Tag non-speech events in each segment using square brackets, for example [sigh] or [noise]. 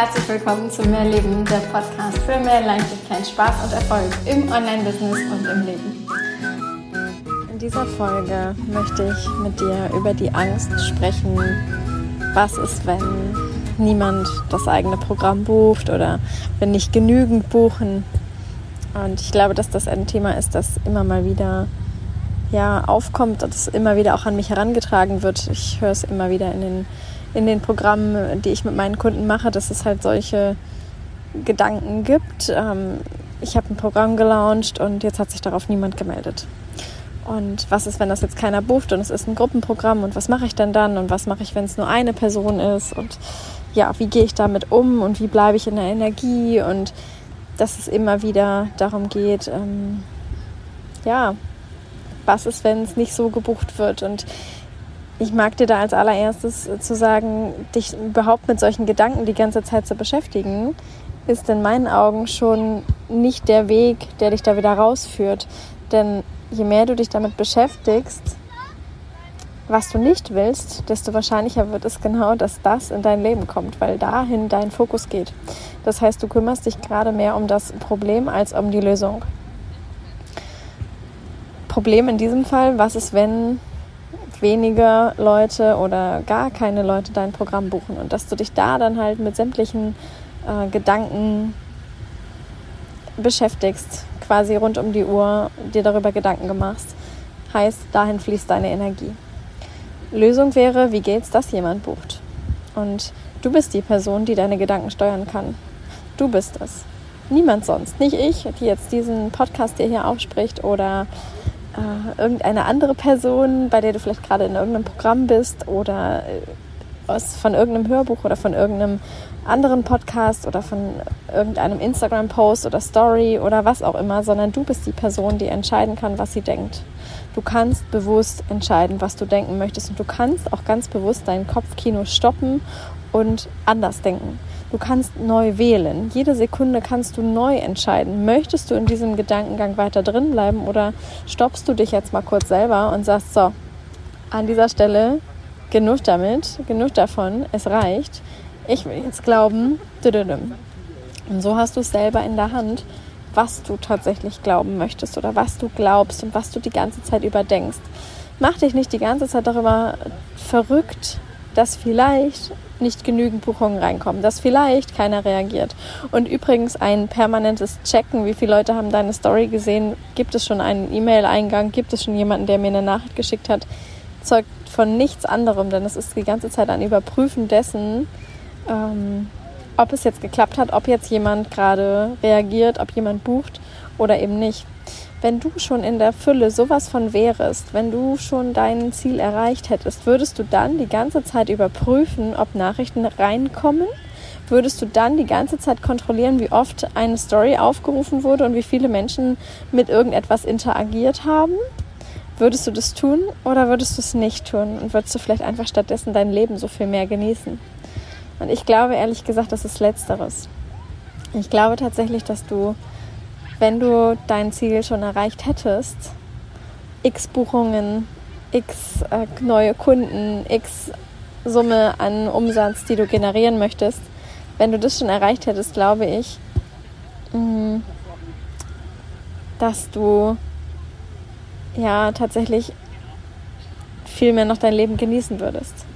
Herzlich willkommen zu Mehr Leben, der Podcast für mehr Leichtigkeit, Spaß und Erfolg im Online-Business und im Leben. In dieser Folge möchte ich mit dir über die Angst sprechen, was ist, wenn niemand das eigene Programm bucht oder wenn nicht genügend buchen. Und ich glaube, dass das ein Thema ist, das immer mal wieder ja, aufkommt und es immer wieder auch an mich herangetragen wird. Ich höre es immer wieder in den in den Programmen, die ich mit meinen Kunden mache, dass es halt solche Gedanken gibt. Ähm, ich habe ein Programm gelauncht und jetzt hat sich darauf niemand gemeldet. Und was ist, wenn das jetzt keiner bucht und es ist ein Gruppenprogramm und was mache ich denn dann und was mache ich, wenn es nur eine Person ist und ja, wie gehe ich damit um und wie bleibe ich in der Energie und dass es immer wieder darum geht, ähm, ja, was ist, wenn es nicht so gebucht wird und ich mag dir da als allererstes zu sagen, dich überhaupt mit solchen Gedanken die ganze Zeit zu beschäftigen, ist in meinen Augen schon nicht der Weg, der dich da wieder rausführt. Denn je mehr du dich damit beschäftigst, was du nicht willst, desto wahrscheinlicher wird es genau, dass das in dein Leben kommt, weil dahin dein Fokus geht. Das heißt, du kümmerst dich gerade mehr um das Problem als um die Lösung. Problem in diesem Fall, was ist, wenn wenige Leute oder gar keine Leute dein Programm buchen und dass du dich da dann halt mit sämtlichen äh, Gedanken beschäftigst, quasi rund um die Uhr dir darüber Gedanken gemacht. Heißt, dahin fließt deine Energie. Lösung wäre, wie geht's, dass jemand bucht? Und du bist die Person, die deine Gedanken steuern kann. Du bist es. Niemand sonst. Nicht ich, die jetzt diesen Podcast dir hier aufspricht oder äh, irgendeine andere Person, bei der du vielleicht gerade in irgendeinem Programm bist oder äh, aus, von irgendeinem Hörbuch oder von irgendeinem anderen Podcast oder von irgendeinem Instagram-Post oder Story oder was auch immer, sondern du bist die Person, die entscheiden kann, was sie denkt. Du kannst bewusst entscheiden, was du denken möchtest und du kannst auch ganz bewusst dein Kopfkino stoppen und anders denken. Du kannst neu wählen. Jede Sekunde kannst du neu entscheiden. Möchtest du in diesem Gedankengang weiter drin bleiben oder stoppst du dich jetzt mal kurz selber und sagst, so, an dieser Stelle genug damit, genug davon, es reicht. Ich will jetzt glauben. Und so hast du es selber in der Hand, was du tatsächlich glauben möchtest oder was du glaubst und was du die ganze Zeit überdenkst. Mach dich nicht die ganze Zeit darüber verrückt, dass vielleicht nicht genügend Buchungen reinkommen, dass vielleicht keiner reagiert. Und übrigens ein permanentes Checken, wie viele Leute haben deine Story gesehen, gibt es schon einen E-Mail-Eingang, gibt es schon jemanden, der mir eine Nachricht geschickt hat, zeugt von nichts anderem, denn es ist die ganze Zeit ein Überprüfen dessen, ähm, ob es jetzt geklappt hat, ob jetzt jemand gerade reagiert, ob jemand bucht oder eben nicht wenn du schon in der Fülle sowas von wärest, wenn du schon dein Ziel erreicht hättest, würdest du dann die ganze Zeit überprüfen, ob Nachrichten reinkommen? Würdest du dann die ganze Zeit kontrollieren, wie oft eine Story aufgerufen wurde und wie viele Menschen mit irgendetwas interagiert haben? Würdest du das tun oder würdest du es nicht tun? Und würdest du vielleicht einfach stattdessen dein Leben so viel mehr genießen? Und ich glaube ehrlich gesagt, das ist Letzteres. Ich glaube tatsächlich, dass du wenn du dein Ziel schon erreicht hättest, x Buchungen, x äh, neue Kunden, x Summe an Umsatz, die du generieren möchtest, wenn du das schon erreicht hättest, glaube ich, mh, mm, dass du ja tatsächlich viel mehr noch dein Leben genießen würdest.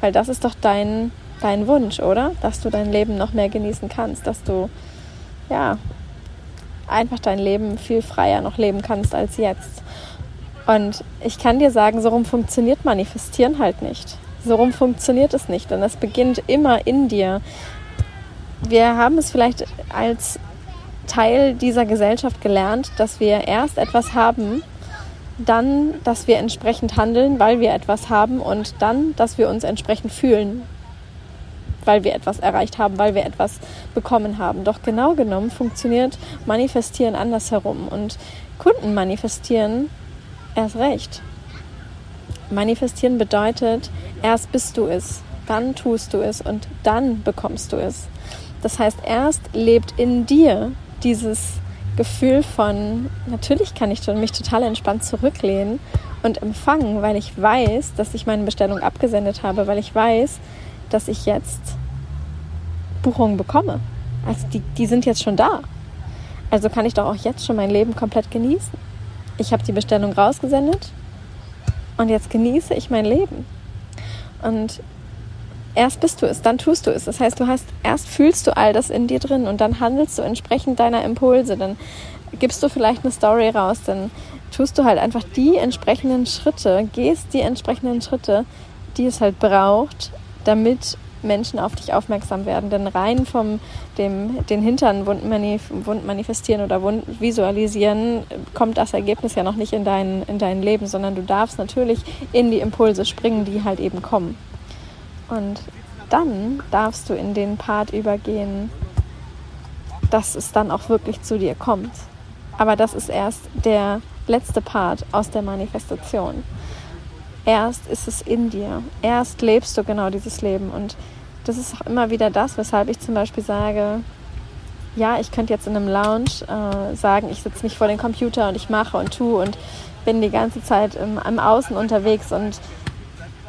Weil das ist doch dein, dein Wunsch, oder? Dass du dein Leben noch mehr genießen kannst, dass du ja einfach dein Leben viel freier noch leben kannst als jetzt. Und ich kann dir sagen, so rum funktioniert Manifestieren halt nicht. So rum funktioniert es nicht, denn es beginnt immer in dir. Wir haben es vielleicht als Teil dieser Gesellschaft gelernt, dass wir erst etwas haben, dann, dass wir entsprechend handeln, weil wir etwas haben und dann, dass wir uns entsprechend fühlen, weil wir etwas erreicht haben, weil wir etwas bekommen haben. Doch genau genommen funktioniert Manifestieren andersherum und Kunden manifestieren erst recht. Manifestieren bedeutet, erst bist du es, dann tust du es und dann bekommst du es. Das heißt, erst lebt in dir dieses Gefühl von, natürlich kann ich mich total entspannt zurücklehnen und empfangen, weil ich weiß, dass ich meine Bestellung abgesendet habe, weil ich weiß, dass ich jetzt Buchungen bekomme. Also die, die sind jetzt schon da. Also kann ich doch auch jetzt schon mein Leben komplett genießen. Ich habe die Bestellung rausgesendet und jetzt genieße ich mein Leben. Und erst bist du es, dann tust du es. Das heißt, du hast erst fühlst du all das in dir drin und dann handelst du entsprechend deiner Impulse. Dann gibst du vielleicht eine Story raus, dann tust du halt einfach die entsprechenden Schritte, gehst die entsprechenden Schritte, die es halt braucht, damit Menschen auf dich aufmerksam werden. Denn rein vom dem, den Hintern wund, manif wund manifestieren oder wund visualisieren kommt das Ergebnis ja noch nicht in dein, in dein Leben, sondern du darfst natürlich in die Impulse springen, die halt eben kommen. Und dann darfst du in den Part übergehen, dass es dann auch wirklich zu dir kommt. Aber das ist erst der letzte Part aus der Manifestation. Erst ist es in dir. Erst lebst du genau dieses Leben. Und das ist auch immer wieder das, weshalb ich zum Beispiel sage, ja, ich könnte jetzt in einem Lounge äh, sagen, ich sitze mich vor den Computer und ich mache und tue und bin die ganze Zeit im, im Außen unterwegs und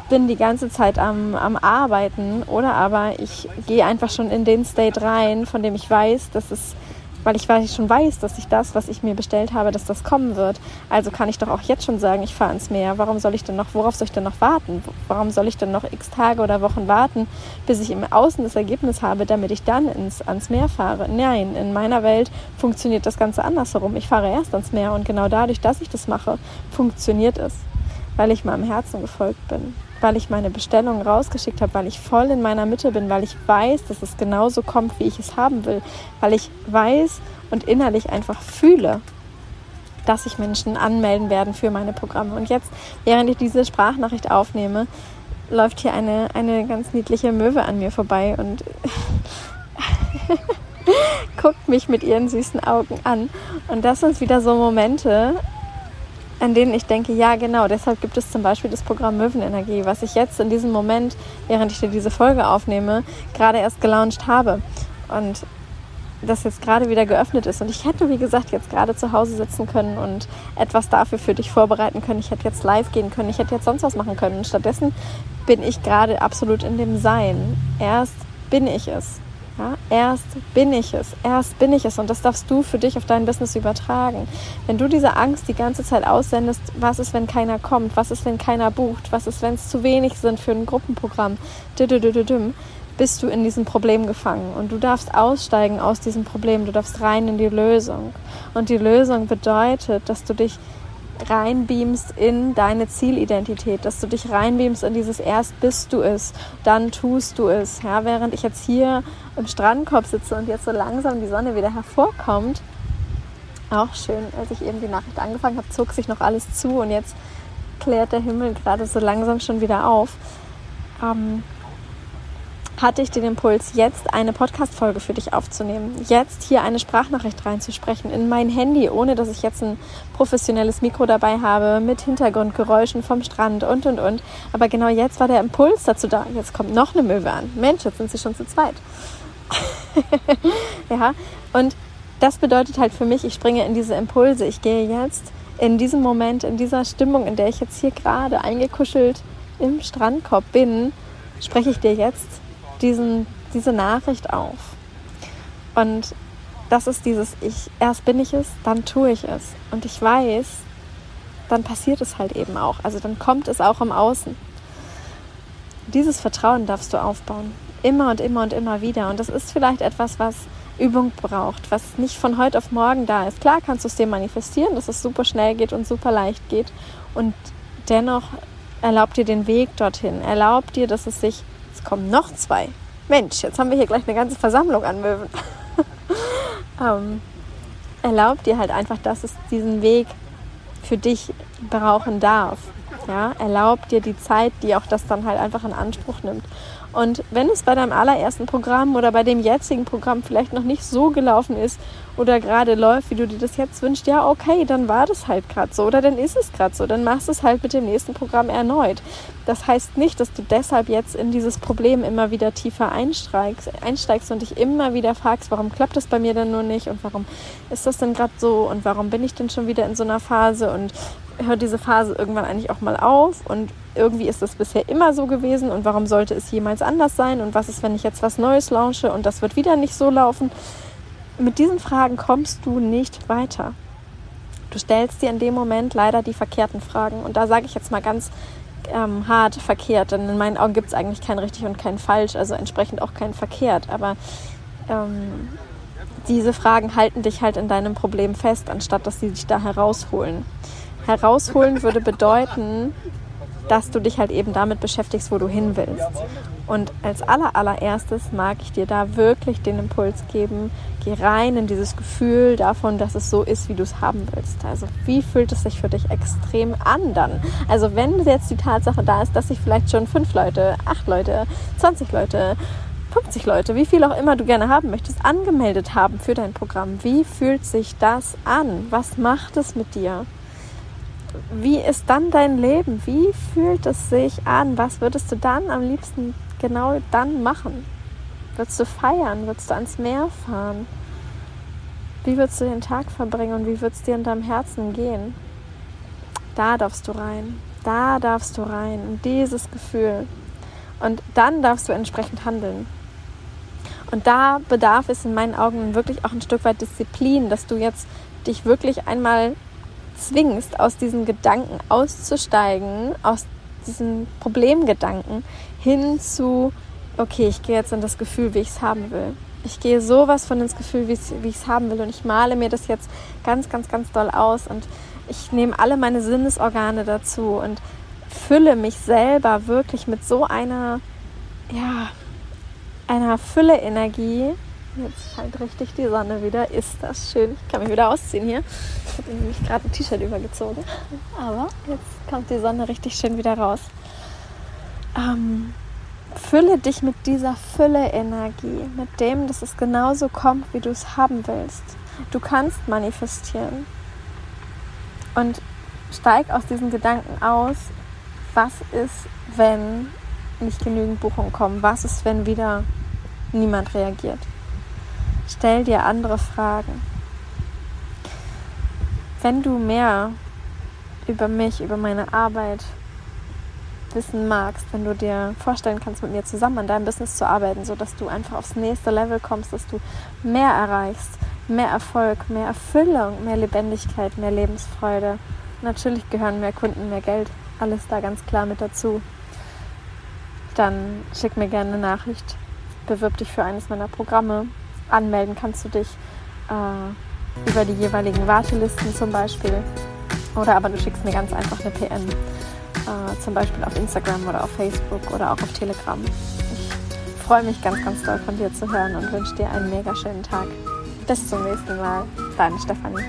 bin die ganze Zeit am, am Arbeiten oder aber ich gehe einfach schon in den State rein, von dem ich weiß, dass es weil ich, ich schon weiß, dass ich das, was ich mir bestellt habe, dass das kommen wird. Also kann ich doch auch jetzt schon sagen, ich fahre ins Meer. Warum soll ich denn noch, worauf soll ich denn noch warten? Warum soll ich denn noch x Tage oder Wochen warten, bis ich im Außen das Ergebnis habe, damit ich dann ins, ans Meer fahre? Nein, in meiner Welt funktioniert das Ganze andersherum. Ich fahre erst ans Meer und genau dadurch, dass ich das mache, funktioniert es, weil ich meinem Herzen gefolgt bin weil ich meine Bestellung rausgeschickt habe, weil ich voll in meiner Mitte bin, weil ich weiß, dass es genauso kommt, wie ich es haben will, weil ich weiß und innerlich einfach fühle, dass sich Menschen anmelden werden für meine Programme. Und jetzt, während ich diese Sprachnachricht aufnehme, läuft hier eine, eine ganz niedliche Möwe an mir vorbei und [laughs] guckt mich mit ihren süßen Augen an. Und das sind wieder so Momente, an denen ich denke, ja genau, deshalb gibt es zum Beispiel das Programm Möwenenergie, was ich jetzt in diesem Moment, während ich dir diese Folge aufnehme, gerade erst gelauncht habe. Und das jetzt gerade wieder geöffnet ist. Und ich hätte, wie gesagt, jetzt gerade zu Hause sitzen können und etwas dafür für dich vorbereiten können. Ich hätte jetzt live gehen können, ich hätte jetzt sonst was machen können. Und stattdessen bin ich gerade absolut in dem Sein. Erst bin ich es. Ja, erst bin ich es, erst bin ich es. Und das darfst du für dich auf dein Business übertragen. Wenn du diese Angst die ganze Zeit aussendest, was ist, wenn keiner kommt, was ist, wenn keiner bucht, was ist, wenn es zu wenig sind für ein Gruppenprogramm, bist du in diesem Problem gefangen. Und du darfst aussteigen aus diesem Problem, du darfst rein in die Lösung. Und die Lösung bedeutet, dass du dich reinbeamst in deine Zielidentität, dass du dich reinbeamst in dieses erst bist du es, dann tust du es. Ja, während ich jetzt hier im Strandkorb sitze und jetzt so langsam die Sonne wieder hervorkommt, auch schön, als ich eben die Nachricht angefangen habe, zog sich noch alles zu und jetzt klärt der Himmel gerade so langsam schon wieder auf. Ähm, hatte ich den Impuls, jetzt eine Podcast-Folge für dich aufzunehmen. Jetzt hier eine Sprachnachricht reinzusprechen in mein Handy, ohne dass ich jetzt ein professionelles Mikro dabei habe, mit Hintergrundgeräuschen vom Strand und und und. Aber genau jetzt war der Impuls dazu da. Jetzt kommt noch eine Möwe an. Mensch, jetzt sind sie schon zu zweit. [laughs] ja, und das bedeutet halt für mich, ich springe in diese Impulse. Ich gehe jetzt in diesem Moment, in dieser Stimmung, in der ich jetzt hier gerade eingekuschelt im Strandkorb bin, spreche ich dir jetzt diesen, diese Nachricht auf. Und das ist dieses Ich, erst bin ich es, dann tue ich es. Und ich weiß, dann passiert es halt eben auch. Also dann kommt es auch im Außen. Dieses Vertrauen darfst du aufbauen. Immer und immer und immer wieder. Und das ist vielleicht etwas, was Übung braucht, was nicht von heute auf morgen da ist. Klar kannst du es dir manifestieren, dass es super schnell geht und super leicht geht. Und dennoch erlaubt dir den Weg dorthin. Erlaubt dir, dass es sich Jetzt kommen noch zwei. Mensch, jetzt haben wir hier gleich eine ganze Versammlung an Möwen. [laughs] ähm, erlaubt dir halt einfach, dass es diesen Weg für dich brauchen darf. Ja, erlaubt dir die Zeit, die auch das dann halt einfach in Anspruch nimmt. Und wenn es bei deinem allerersten Programm oder bei dem jetzigen Programm vielleicht noch nicht so gelaufen ist oder gerade läuft, wie du dir das jetzt wünschst, ja, okay, dann war das halt gerade so oder dann ist es gerade so. Dann machst du es halt mit dem nächsten Programm erneut. Das heißt nicht, dass du deshalb jetzt in dieses Problem immer wieder tiefer einsteigst, einsteigst und dich immer wieder fragst, warum klappt das bei mir denn nur nicht und warum ist das denn gerade so und warum bin ich denn schon wieder in so einer Phase und hört diese Phase irgendwann eigentlich auch mal auf und irgendwie ist das bisher immer so gewesen und warum sollte es jemals anders sein und was ist, wenn ich jetzt was Neues launche und das wird wieder nicht so laufen? Mit diesen Fragen kommst du nicht weiter. Du stellst dir in dem Moment leider die verkehrten Fragen und da sage ich jetzt mal ganz ähm, hart verkehrt, denn in meinen Augen gibt es eigentlich kein richtig und kein falsch, also entsprechend auch kein verkehrt, aber ähm, diese Fragen halten dich halt in deinem Problem fest, anstatt dass sie dich da herausholen. Herausholen würde bedeuten, dass du dich halt eben damit beschäftigst, wo du hin willst. Und als aller, allererstes mag ich dir da wirklich den Impuls geben, geh rein in dieses Gefühl davon, dass es so ist, wie du es haben willst. Also wie fühlt es sich für dich extrem an dann? Also wenn jetzt die Tatsache da ist, dass sich vielleicht schon fünf Leute, acht Leute, 20 Leute, 50 Leute, wie viel auch immer du gerne haben möchtest, angemeldet haben für dein Programm. Wie fühlt sich das an? Was macht es mit dir? Wie ist dann dein Leben? Wie fühlt es sich an? Was würdest du dann am liebsten genau dann machen? Würdest du feiern? Würdest du ans Meer fahren? Wie würdest du den Tag verbringen und wie würdest dir in deinem Herzen gehen? Da darfst du rein. Da darfst du rein. In dieses Gefühl. Und dann darfst du entsprechend handeln. Und da bedarf es in meinen Augen wirklich auch ein Stück weit Disziplin, dass du jetzt dich wirklich einmal zwingst, aus diesen Gedanken auszusteigen, aus diesen Problemgedanken hin zu, okay, ich gehe jetzt in das Gefühl, wie ich es haben will. Ich gehe sowas von ins Gefühl, wie ich es haben will. Und ich male mir das jetzt ganz, ganz, ganz doll aus. Und ich nehme alle meine Sinnesorgane dazu und fülle mich selber wirklich mit so einer, ja, einer Fülle-Energie. Jetzt scheint richtig die Sonne wieder. Ist das schön. Ich kann mich wieder ausziehen hier. Ich habe nämlich gerade ein T-Shirt übergezogen. Aber jetzt kommt die Sonne richtig schön wieder raus. Ähm, fülle dich mit dieser Fülle-Energie, mit dem, dass es genauso kommt, wie du es haben willst. Du kannst manifestieren. Und steig aus diesen Gedanken aus, was ist, wenn nicht genügend Buchungen kommen? Was ist, wenn wieder niemand reagiert? Stell dir andere Fragen. Wenn du mehr über mich, über meine Arbeit wissen magst, wenn du dir vorstellen kannst, mit mir zusammen an deinem Business zu arbeiten, sodass du einfach aufs nächste Level kommst, dass du mehr erreichst, mehr Erfolg, mehr Erfüllung, mehr Lebendigkeit, mehr Lebensfreude. Natürlich gehören mehr Kunden, mehr Geld, alles da ganz klar mit dazu. Dann schick mir gerne eine Nachricht, bewirb dich für eines meiner Programme. Anmelden kannst du dich äh, über die jeweiligen Wartelisten zum Beispiel. Oder aber du schickst mir ganz einfach eine PM äh, zum Beispiel auf Instagram oder auf Facebook oder auch auf Telegram. Ich freue mich ganz, ganz doll von dir zu hören und wünsche dir einen mega schönen Tag. Bis zum nächsten Mal. Deine Stefanie.